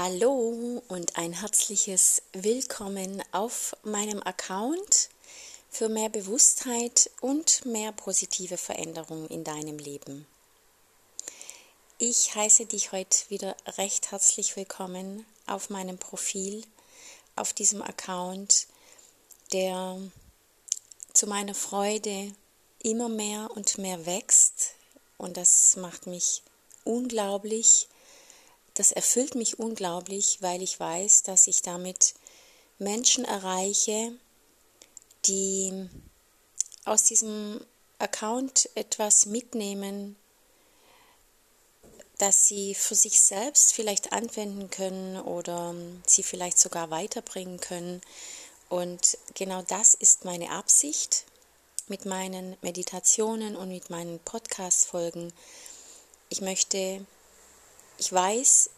Hallo und ein herzliches Willkommen auf meinem Account für mehr Bewusstheit und mehr positive Veränderung in deinem Leben. Ich heiße dich heute wieder recht herzlich willkommen auf meinem Profil, auf diesem Account, der zu meiner Freude immer mehr und mehr wächst und das macht mich unglaublich das erfüllt mich unglaublich, weil ich weiß, dass ich damit Menschen erreiche, die aus diesem Account etwas mitnehmen, das sie für sich selbst vielleicht anwenden können oder sie vielleicht sogar weiterbringen können. Und genau das ist meine Absicht mit meinen Meditationen und mit meinen Podcast-Folgen. Ich möchte ich weiß,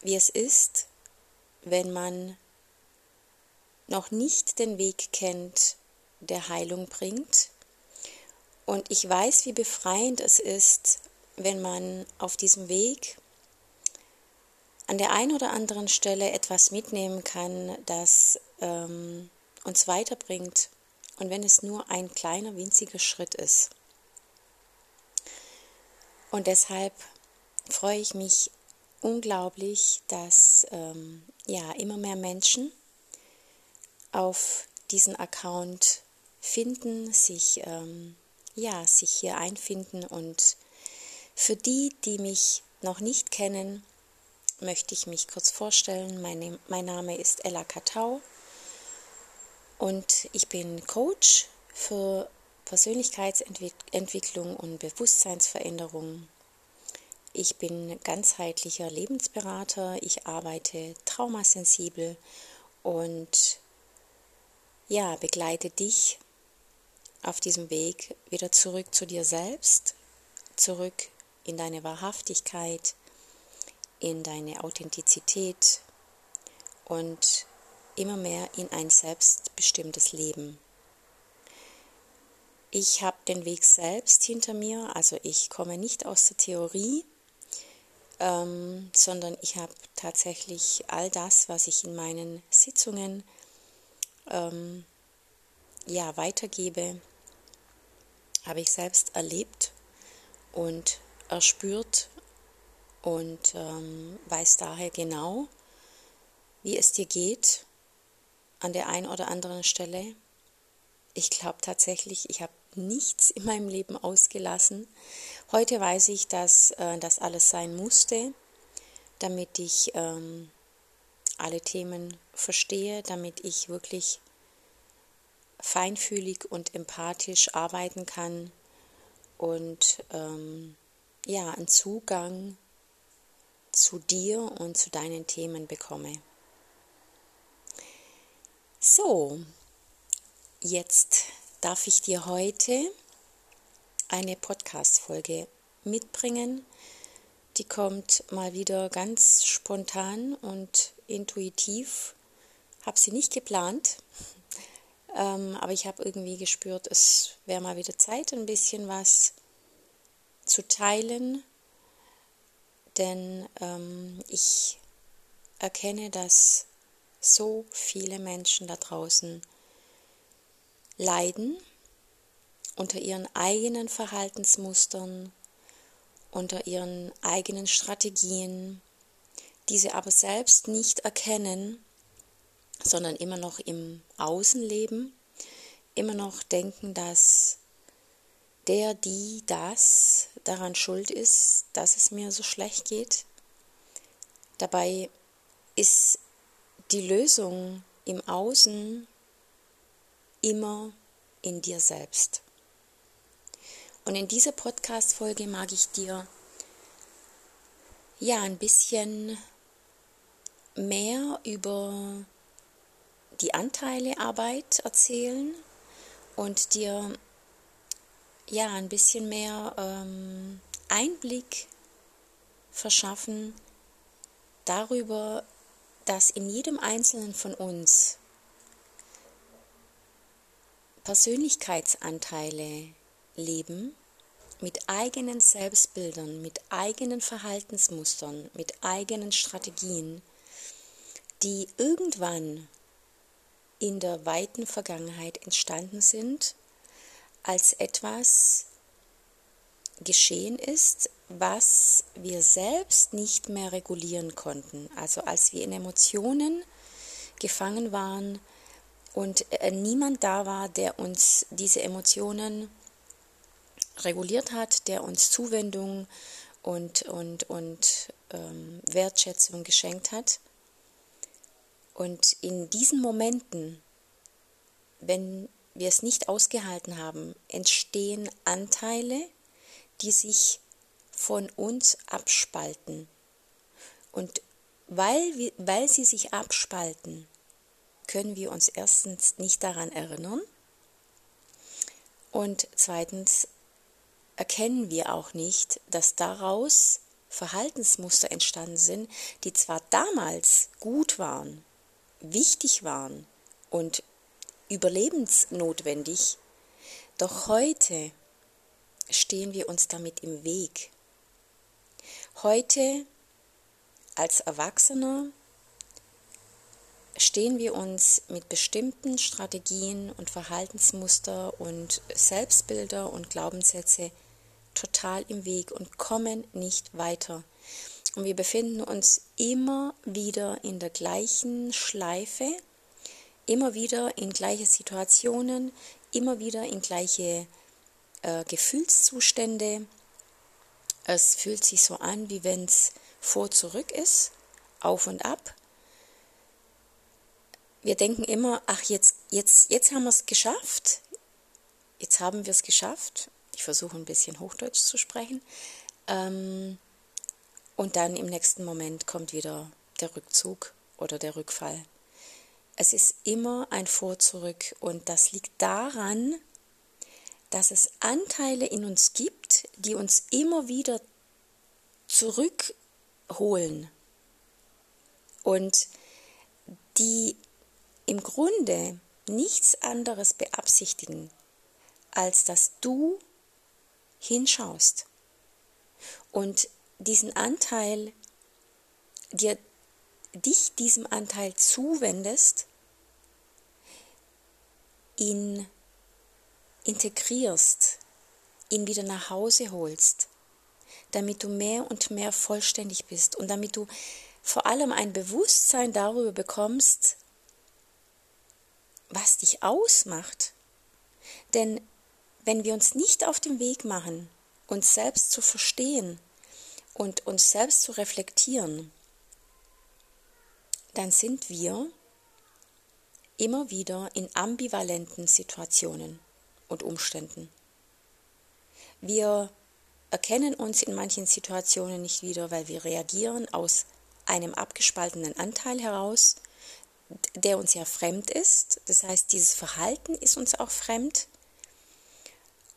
wie es ist, wenn man noch nicht den Weg kennt, der Heilung bringt. Und ich weiß, wie befreiend es ist, wenn man auf diesem Weg an der einen oder anderen Stelle etwas mitnehmen kann, das ähm, uns weiterbringt. Und wenn es nur ein kleiner, winziger Schritt ist. Und deshalb freue ich mich unglaublich, dass ähm, ja immer mehr Menschen auf diesen Account finden, sich ähm, ja sich hier einfinden und für die, die mich noch nicht kennen, möchte ich mich kurz vorstellen. Mein, mein Name ist Ella Katau und ich bin Coach für Persönlichkeitsentwicklung und Bewusstseinsveränderung ich bin ganzheitlicher Lebensberater, ich arbeite traumasensibel und ja, begleite dich auf diesem Weg wieder zurück zu dir selbst, zurück in deine Wahrhaftigkeit, in deine Authentizität und immer mehr in ein selbstbestimmtes Leben. Ich habe den Weg selbst hinter mir, also ich komme nicht aus der Theorie, ähm, sondern ich habe tatsächlich all das, was ich in meinen Sitzungen ähm, ja, weitergebe, habe ich selbst erlebt und erspürt und ähm, weiß daher genau, wie es dir geht an der einen oder anderen Stelle. Ich glaube tatsächlich, ich habe nichts in meinem Leben ausgelassen. Heute weiß ich, dass äh, das alles sein musste, damit ich ähm, alle Themen verstehe, damit ich wirklich feinfühlig und empathisch arbeiten kann und ähm, ja, einen Zugang zu dir und zu deinen Themen bekomme. So, jetzt darf ich dir heute eine Podcast-Folge mitbringen. Die kommt mal wieder ganz spontan und intuitiv. Habe sie nicht geplant, ähm, aber ich habe irgendwie gespürt, es wäre mal wieder Zeit, ein bisschen was zu teilen, denn ähm, ich erkenne, dass so viele Menschen da draußen leiden unter ihren eigenen Verhaltensmustern, unter ihren eigenen Strategien, diese aber selbst nicht erkennen, sondern immer noch im Außen leben, immer noch denken, dass der, die, das daran schuld ist, dass es mir so schlecht geht. Dabei ist die Lösung im Außen immer in dir selbst. Und in dieser Podcast-Folge mag ich dir ja ein bisschen mehr über die Anteile Arbeit erzählen und dir ja ein bisschen mehr ähm, Einblick verschaffen darüber, dass in jedem Einzelnen von uns Persönlichkeitsanteile leben, mit eigenen Selbstbildern, mit eigenen Verhaltensmustern, mit eigenen Strategien, die irgendwann in der weiten Vergangenheit entstanden sind, als etwas geschehen ist, was wir selbst nicht mehr regulieren konnten. Also als wir in Emotionen gefangen waren und äh, niemand da war, der uns diese Emotionen reguliert hat, der uns Zuwendung und, und, und ähm, Wertschätzung geschenkt hat. Und in diesen Momenten, wenn wir es nicht ausgehalten haben, entstehen Anteile, die sich von uns abspalten. Und weil, weil sie sich abspalten, können wir uns erstens nicht daran erinnern und zweitens erkennen wir auch nicht, dass daraus Verhaltensmuster entstanden sind, die zwar damals gut waren, wichtig waren und überlebensnotwendig, doch heute stehen wir uns damit im Weg. Heute als Erwachsener stehen wir uns mit bestimmten Strategien und Verhaltensmuster und Selbstbilder und Glaubenssätze total im Weg und kommen nicht weiter. Und wir befinden uns immer wieder in der gleichen Schleife, immer wieder in gleiche Situationen, immer wieder in gleiche äh, Gefühlszustände. Es fühlt sich so an, wie wenn es vor zurück ist, auf und ab. Wir denken immer, ach jetzt, jetzt, jetzt haben wir es geschafft. Jetzt haben wir es geschafft ich versuche ein bisschen Hochdeutsch zu sprechen. Ähm, und dann im nächsten Moment kommt wieder der Rückzug oder der Rückfall. Es ist immer ein Vor-Zurück und das liegt daran, dass es Anteile in uns gibt, die uns immer wieder zurückholen und die im Grunde nichts anderes beabsichtigen, als dass du hinschaust und diesen Anteil dir dich diesem Anteil zuwendest, ihn integrierst, ihn wieder nach Hause holst, damit du mehr und mehr vollständig bist und damit du vor allem ein Bewusstsein darüber bekommst, was dich ausmacht. Denn wenn wir uns nicht auf den Weg machen, uns selbst zu verstehen und uns selbst zu reflektieren, dann sind wir immer wieder in ambivalenten Situationen und Umständen. Wir erkennen uns in manchen Situationen nicht wieder, weil wir reagieren aus einem abgespaltenen Anteil heraus, der uns ja fremd ist. Das heißt, dieses Verhalten ist uns auch fremd.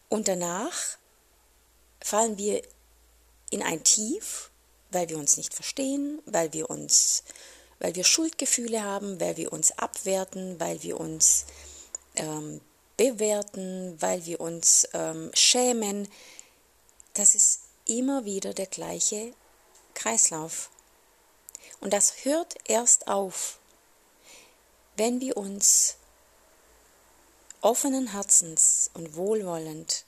Und danach fallen wir in ein Tief, weil wir uns nicht verstehen, weil wir uns, weil wir Schuldgefühle haben, weil wir uns abwerten, weil wir uns ähm, bewerten, weil wir uns ähm, schämen. Das ist immer wieder der gleiche Kreislauf. Und das hört erst auf, wenn wir uns offenen Herzens und wohlwollend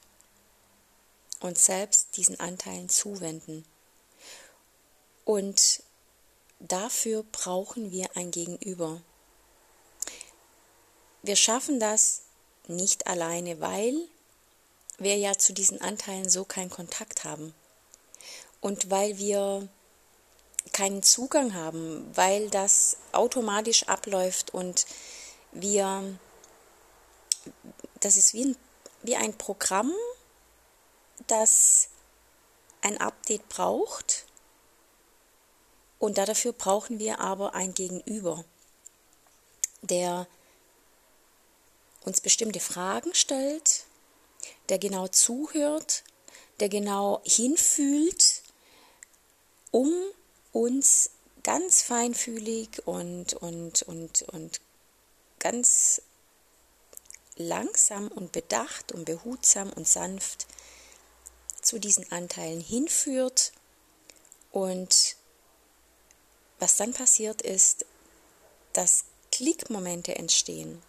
uns selbst diesen Anteilen zuwenden. Und dafür brauchen wir ein Gegenüber. Wir schaffen das nicht alleine, weil wir ja zu diesen Anteilen so keinen Kontakt haben. Und weil wir keinen Zugang haben, weil das automatisch abläuft und wir das ist wie ein, wie ein Programm, das ein Update braucht. Und dafür brauchen wir aber ein Gegenüber, der uns bestimmte Fragen stellt, der genau zuhört, der genau hinfühlt, um uns ganz feinfühlig und, und, und, und ganz langsam und bedacht und behutsam und sanft zu diesen Anteilen hinführt und was dann passiert ist, dass Klickmomente entstehen,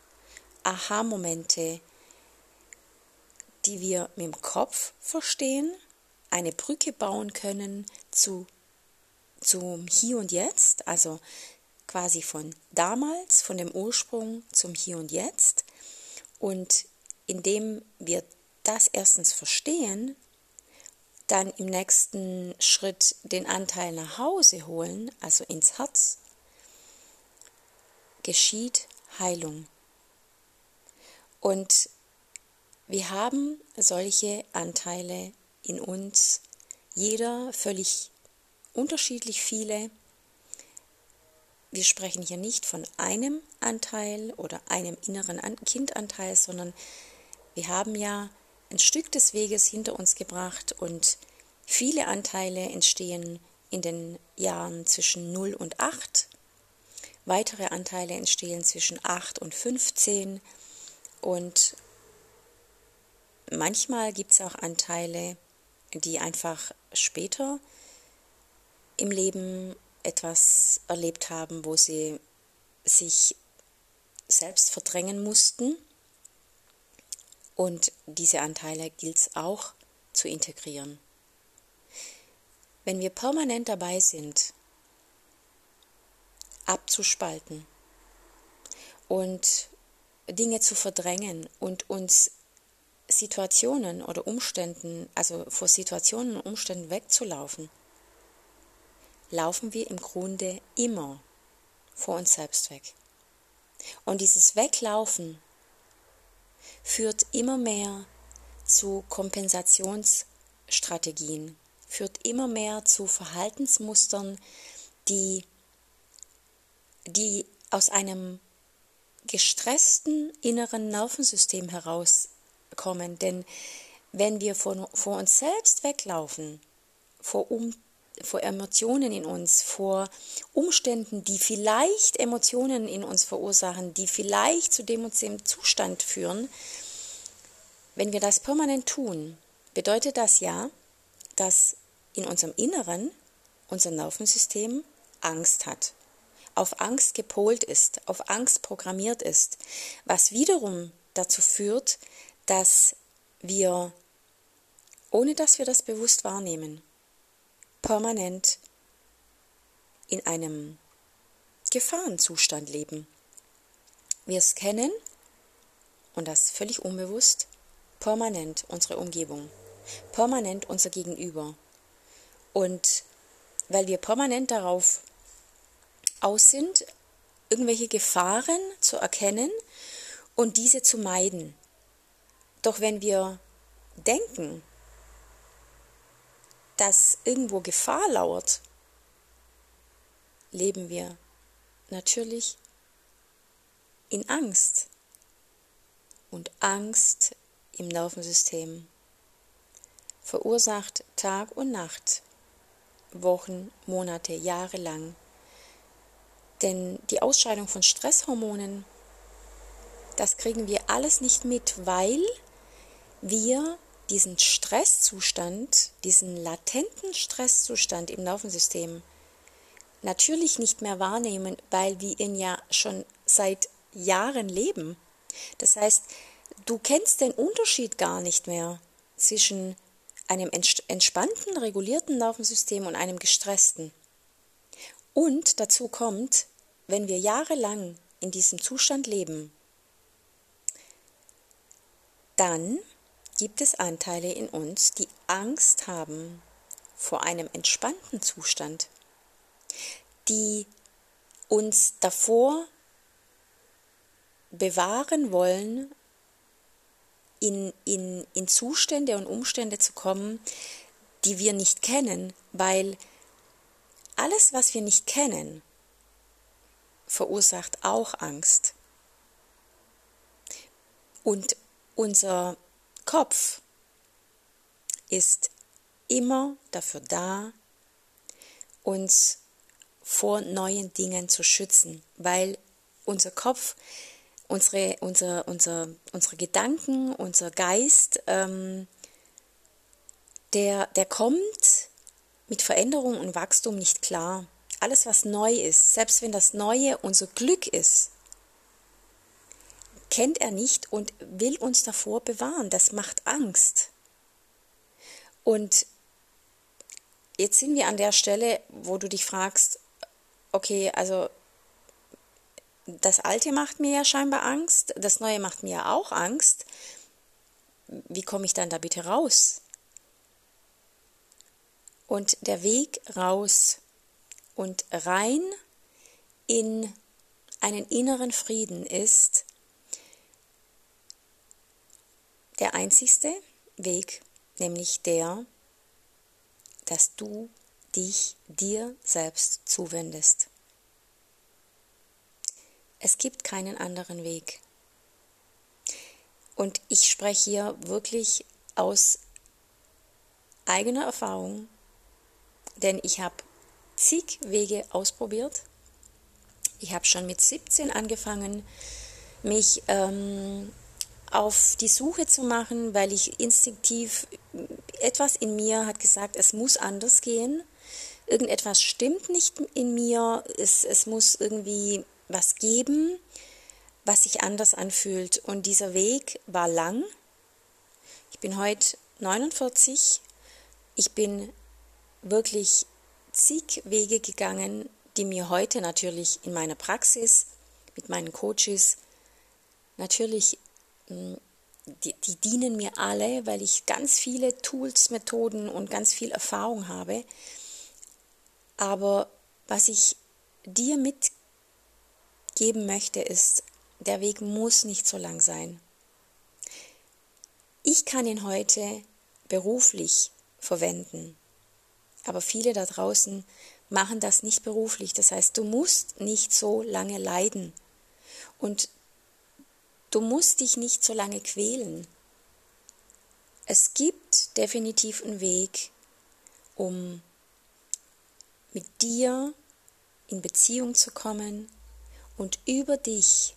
Aha-Momente, die wir mit dem Kopf verstehen, eine Brücke bauen können zu zum Hier und Jetzt, also quasi von damals, von dem Ursprung zum Hier und Jetzt. Und indem wir das erstens verstehen, dann im nächsten Schritt den Anteil nach Hause holen, also ins Herz, geschieht Heilung. Und wir haben solche Anteile in uns, jeder völlig unterschiedlich viele. Wir sprechen hier nicht von einem Anteil oder einem inneren Kindanteil, sondern wir haben ja ein Stück des Weges hinter uns gebracht und viele Anteile entstehen in den Jahren zwischen 0 und 8. Weitere Anteile entstehen zwischen 8 und 15 und manchmal gibt es auch Anteile, die einfach später im Leben etwas erlebt haben, wo sie sich selbst verdrängen mussten und diese Anteile gilt es auch zu integrieren. Wenn wir permanent dabei sind, abzuspalten und Dinge zu verdrängen und uns Situationen oder Umständen, also vor Situationen und Umständen wegzulaufen, laufen wir im Grunde immer vor uns selbst weg. Und dieses Weglaufen führt immer mehr zu Kompensationsstrategien, führt immer mehr zu Verhaltensmustern, die, die aus einem gestressten inneren Nervensystem herauskommen. Denn wenn wir vor, vor uns selbst weglaufen, vor, um, vor Emotionen in uns, vor Umständen, die vielleicht Emotionen in uns verursachen, die vielleicht zu dem und dem Zustand führen, wenn wir das permanent tun, bedeutet das ja, dass in unserem Inneren unser Nervensystem Angst hat, auf Angst gepolt ist, auf Angst programmiert ist, was wiederum dazu führt, dass wir, ohne dass wir das bewusst wahrnehmen, permanent in einem Gefahrenzustand leben. Wir scannen, und das völlig unbewusst, permanent unsere Umgebung, permanent unser Gegenüber. Und weil wir permanent darauf aus sind, irgendwelche Gefahren zu erkennen und diese zu meiden. Doch wenn wir denken, dass irgendwo Gefahr lauert, leben wir natürlich in Angst. Und Angst im Nervensystem verursacht Tag und Nacht, Wochen, Monate, Jahre lang. Denn die Ausscheidung von Stresshormonen, das kriegen wir alles nicht mit, weil wir diesen Stresszustand, diesen latenten Stresszustand im Nervensystem natürlich nicht mehr wahrnehmen, weil wir ihn ja schon seit Jahren leben. Das heißt, du kennst den Unterschied gar nicht mehr zwischen einem entspannten, regulierten Nervensystem und einem gestressten. Und dazu kommt, wenn wir jahrelang in diesem Zustand leben, dann gibt es Anteile in uns, die Angst haben vor einem entspannten Zustand, die uns davor bewahren wollen, in, in, in Zustände und Umstände zu kommen, die wir nicht kennen, weil alles, was wir nicht kennen, verursacht auch Angst. Und unser Kopf ist immer dafür da, uns vor neuen Dingen zu schützen, weil unser Kopf, unsere, unser, unser, unsere Gedanken, unser Geist ähm, der, der kommt mit Veränderung und Wachstum nicht klar. Alles, was neu ist, selbst wenn das Neue unser Glück ist, kennt er nicht und will uns davor bewahren. Das macht Angst. Und jetzt sind wir an der Stelle, wo du dich fragst, okay, also das Alte macht mir ja scheinbar Angst, das Neue macht mir ja auch Angst. Wie komme ich dann da bitte raus? Und der Weg raus und rein in einen inneren Frieden ist der einzigste Weg, nämlich der, dass du dich dir selbst zuwendest. Es gibt keinen anderen Weg. Und ich spreche hier wirklich aus eigener Erfahrung, denn ich habe zig Wege ausprobiert. Ich habe schon mit 17 angefangen, mich ähm, auf die Suche zu machen, weil ich instinktiv etwas in mir hat gesagt, es muss anders gehen. Irgendetwas stimmt nicht in mir. Es, es muss irgendwie was geben, was sich anders anfühlt. Und dieser Weg war lang. Ich bin heute 49. Ich bin wirklich zig Wege gegangen, die mir heute natürlich in meiner Praxis mit meinen Coaches natürlich die, die dienen mir alle, weil ich ganz viele Tools, Methoden und ganz viel Erfahrung habe. Aber was ich dir mitgeben möchte, ist, der Weg muss nicht so lang sein. Ich kann ihn heute beruflich verwenden, aber viele da draußen machen das nicht beruflich. Das heißt, du musst nicht so lange leiden. Und Du musst dich nicht so lange quälen. Es gibt definitiv einen Weg, um mit dir in Beziehung zu kommen und über dich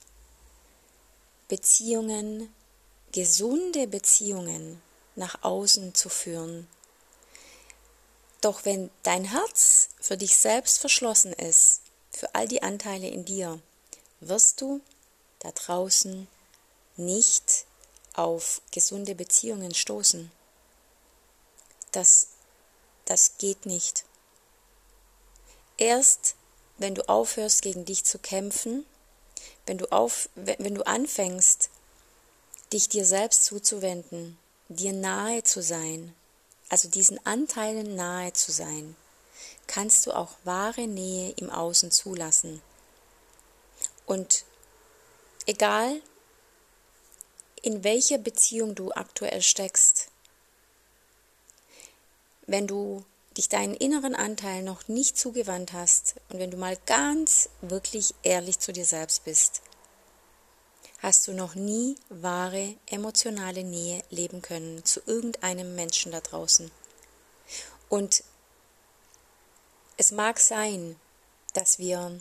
Beziehungen, gesunde Beziehungen nach außen zu führen. Doch wenn dein Herz für dich selbst verschlossen ist, für all die Anteile in dir, wirst du da draußen nicht auf gesunde Beziehungen stoßen. Das, das geht nicht. Erst wenn du aufhörst, gegen dich zu kämpfen, wenn du, auf, wenn du anfängst, dich dir selbst zuzuwenden, dir nahe zu sein, also diesen Anteilen nahe zu sein, kannst du auch wahre Nähe im Außen zulassen. Und egal, in welcher Beziehung du aktuell steckst. Wenn du dich deinen inneren Anteil noch nicht zugewandt hast und wenn du mal ganz wirklich ehrlich zu dir selbst bist, hast du noch nie wahre emotionale Nähe leben können zu irgendeinem Menschen da draußen. Und es mag sein, dass wir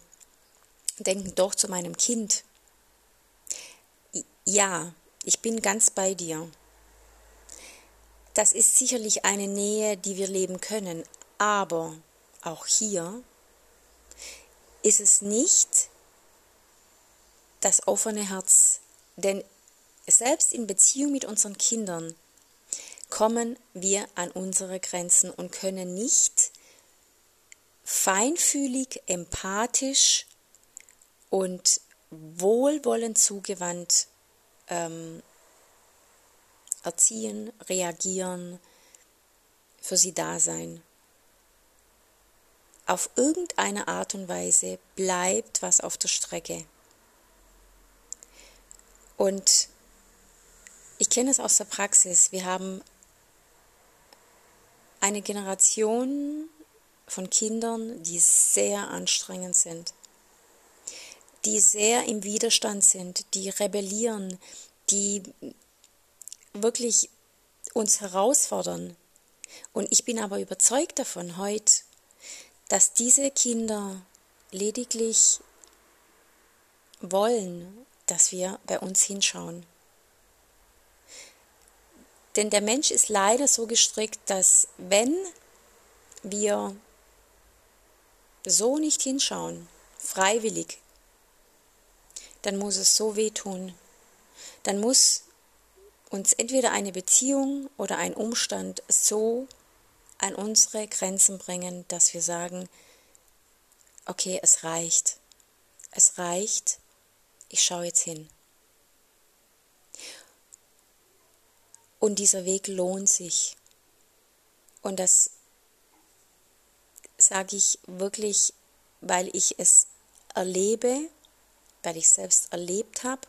denken, doch zu meinem Kind. Ja, ich bin ganz bei dir. Das ist sicherlich eine Nähe, die wir leben können, aber auch hier ist es nicht das offene Herz, denn selbst in Beziehung mit unseren Kindern kommen wir an unsere Grenzen und können nicht feinfühlig, empathisch und wohlwollend zugewandt ähm, erziehen, reagieren, für sie da sein. Auf irgendeine Art und Weise bleibt was auf der Strecke. Und ich kenne es aus der Praxis. Wir haben eine Generation von Kindern, die sehr anstrengend sind die sehr im Widerstand sind, die rebellieren, die wirklich uns herausfordern. Und ich bin aber überzeugt davon heute, dass diese Kinder lediglich wollen, dass wir bei uns hinschauen. Denn der Mensch ist leider so gestrickt, dass wenn wir so nicht hinschauen, freiwillig, dann muss es so wehtun. Dann muss uns entweder eine Beziehung oder ein Umstand so an unsere Grenzen bringen, dass wir sagen, okay, es reicht. Es reicht, ich schaue jetzt hin. Und dieser Weg lohnt sich. Und das sage ich wirklich, weil ich es erlebe, weil ich es selbst erlebt habe,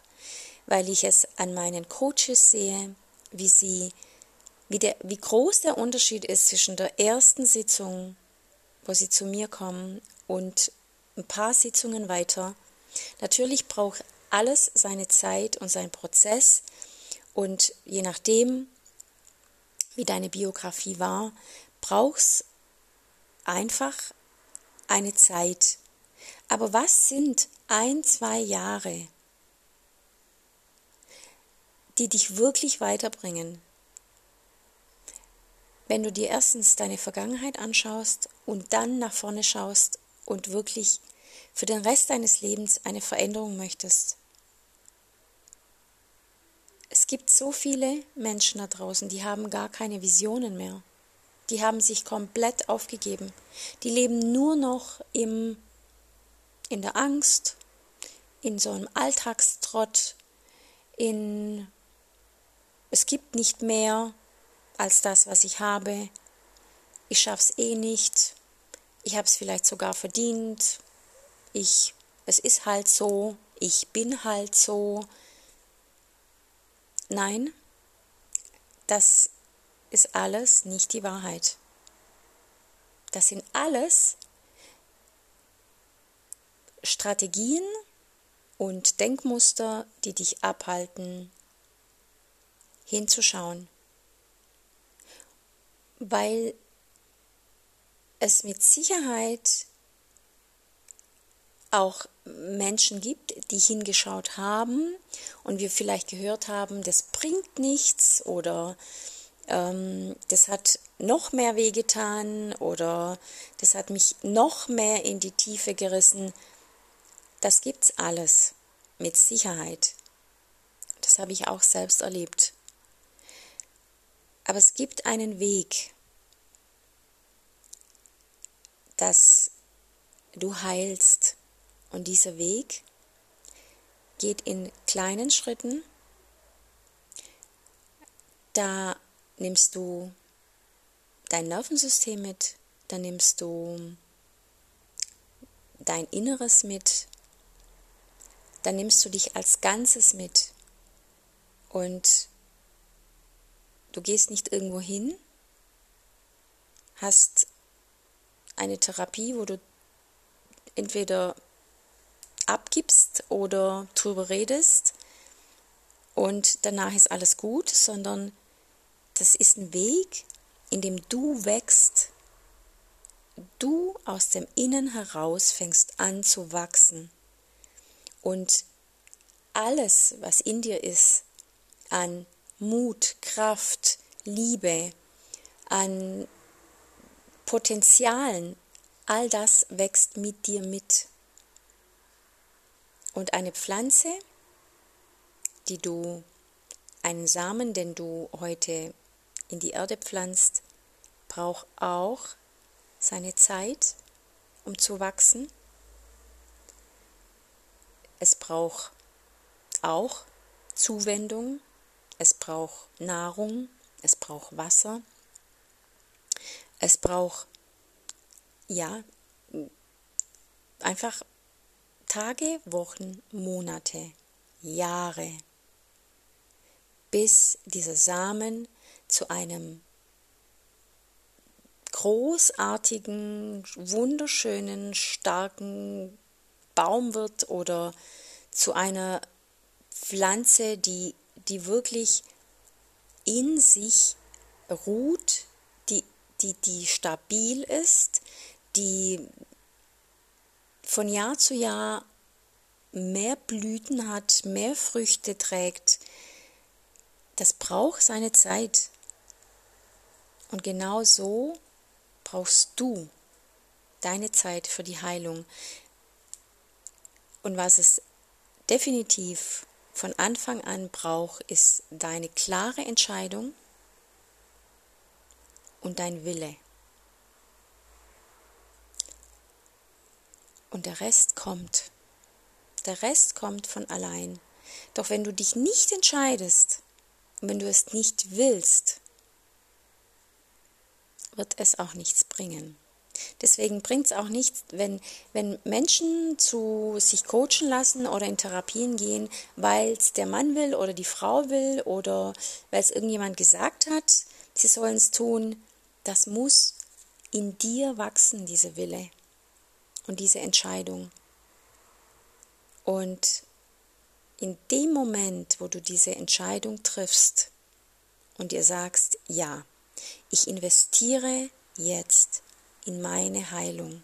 weil ich es an meinen Coaches sehe, wie sie, wie, der, wie groß der Unterschied ist zwischen der ersten Sitzung, wo sie zu mir kommen, und ein paar Sitzungen weiter. Natürlich braucht alles seine Zeit und seinen Prozess und je nachdem, wie deine Biografie war, brauchst einfach eine Zeit. Aber was sind ein, zwei Jahre, die dich wirklich weiterbringen? Wenn du dir erstens deine Vergangenheit anschaust und dann nach vorne schaust und wirklich für den Rest deines Lebens eine Veränderung möchtest. Es gibt so viele Menschen da draußen, die haben gar keine Visionen mehr. Die haben sich komplett aufgegeben. Die leben nur noch im, in der Angst, in so einem Alltagstrott, in es gibt nicht mehr als das, was ich habe. Ich schaff's eh nicht. Ich habe es vielleicht sogar verdient. Ich, es ist halt so. Ich bin halt so. Nein, das ist alles nicht die Wahrheit. Das sind alles Strategien und Denkmuster, die dich abhalten, hinzuschauen. Weil es mit Sicherheit auch Menschen gibt, die hingeschaut haben und wir vielleicht gehört haben, das bringt nichts oder ähm, das hat noch mehr wehgetan oder das hat mich noch mehr in die Tiefe gerissen. Das gibt's alles mit Sicherheit. Das habe ich auch selbst erlebt. Aber es gibt einen Weg, dass du heilst. Und dieser Weg geht in kleinen Schritten. Da nimmst du dein Nervensystem mit, da nimmst du dein Inneres mit, da nimmst du dich als Ganzes mit und du gehst nicht irgendwo hin, hast eine Therapie, wo du entweder abgibst oder drüber redest und danach ist alles gut, sondern das ist ein Weg, in dem du wächst. Du aus dem Innen heraus fängst an zu wachsen. Und alles, was in dir ist, an Mut, Kraft, Liebe, an Potenzialen, all das wächst mit dir mit. Und eine Pflanze, die du, einen Samen, den du heute in die Erde pflanzt, braucht auch seine Zeit, um zu wachsen. Es braucht auch Zuwendung, es braucht Nahrung, es braucht Wasser, es braucht ja einfach Tage, Wochen, Monate, Jahre, bis dieser Samen zu einem großartigen, wunderschönen, starken Baum wird oder zu einer Pflanze, die, die wirklich in sich ruht, die, die, die stabil ist, die von Jahr zu Jahr mehr Blüten hat, mehr Früchte trägt, das braucht seine Zeit. Und genau so brauchst du deine Zeit für die Heilung. Und was es definitiv von Anfang an braucht, ist deine klare Entscheidung und dein Wille. Und der Rest kommt. Der Rest kommt von allein. Doch wenn du dich nicht entscheidest und wenn du es nicht willst, wird es auch nichts bringen. Deswegen bringt es auch nichts, wenn, wenn Menschen zu sich coachen lassen oder in Therapien gehen, weil es der Mann will oder die Frau will oder weil es irgendjemand gesagt hat, sie sollen es tun. Das muss in dir wachsen, diese Wille und diese Entscheidung. Und in dem Moment, wo du diese Entscheidung triffst und dir sagst, ja, ich investiere jetzt in meine Heilung,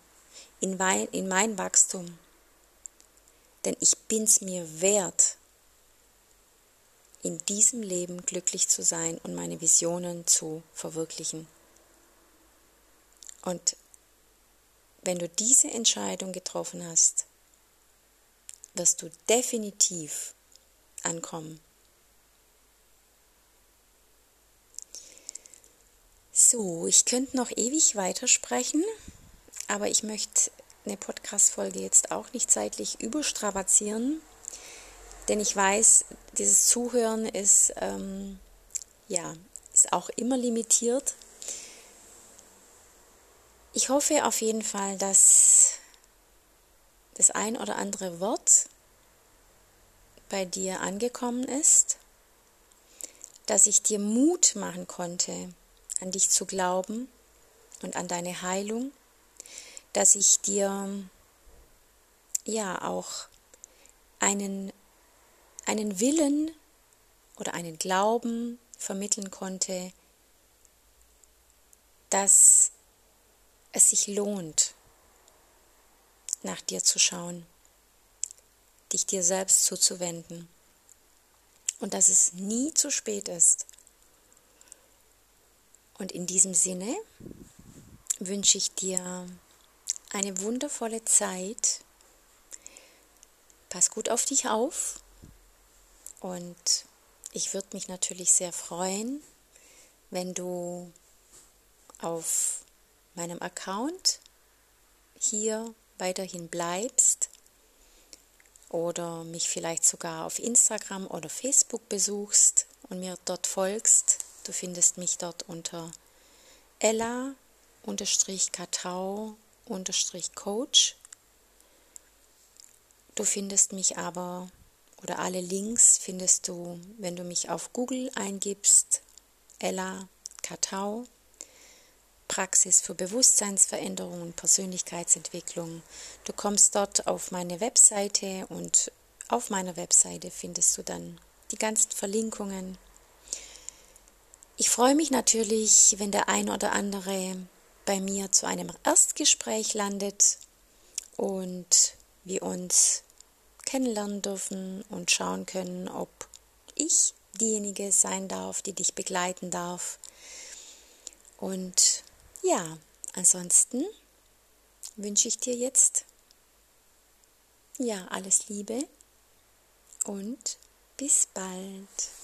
in mein, in mein Wachstum, denn ich bin's mir wert, in diesem Leben glücklich zu sein und meine Visionen zu verwirklichen. Und wenn du diese Entscheidung getroffen hast, wirst du definitiv ankommen. So, ich könnte noch ewig weitersprechen, aber ich möchte eine Podcast-Folge jetzt auch nicht zeitlich überstrapazieren, denn ich weiß, dieses Zuhören ist, ähm, ja, ist auch immer limitiert. Ich hoffe auf jeden Fall, dass das ein oder andere Wort bei dir angekommen ist, dass ich dir Mut machen konnte, an dich zu glauben und an deine Heilung, dass ich dir ja auch einen, einen Willen oder einen Glauben vermitteln konnte, dass es sich lohnt, nach dir zu schauen, dich dir selbst zuzuwenden und dass es nie zu spät ist. Und in diesem Sinne wünsche ich dir eine wundervolle Zeit. Pass gut auf dich auf und ich würde mich natürlich sehr freuen, wenn du auf meinem Account hier weiterhin bleibst oder mich vielleicht sogar auf Instagram oder Facebook besuchst und mir dort folgst. Du findest mich dort unter ella-katau-coach. Du findest mich aber oder alle Links findest du, wenn du mich auf Google eingibst, Ella Katau Praxis für Bewusstseinsveränderung und Persönlichkeitsentwicklung. Du kommst dort auf meine Webseite und auf meiner Webseite findest du dann die ganzen Verlinkungen. Ich freue mich natürlich, wenn der ein oder andere bei mir zu einem Erstgespräch landet und wir uns kennenlernen dürfen und schauen können, ob ich diejenige sein darf, die dich begleiten darf. Und ja, ansonsten wünsche ich dir jetzt ja alles Liebe und bis bald.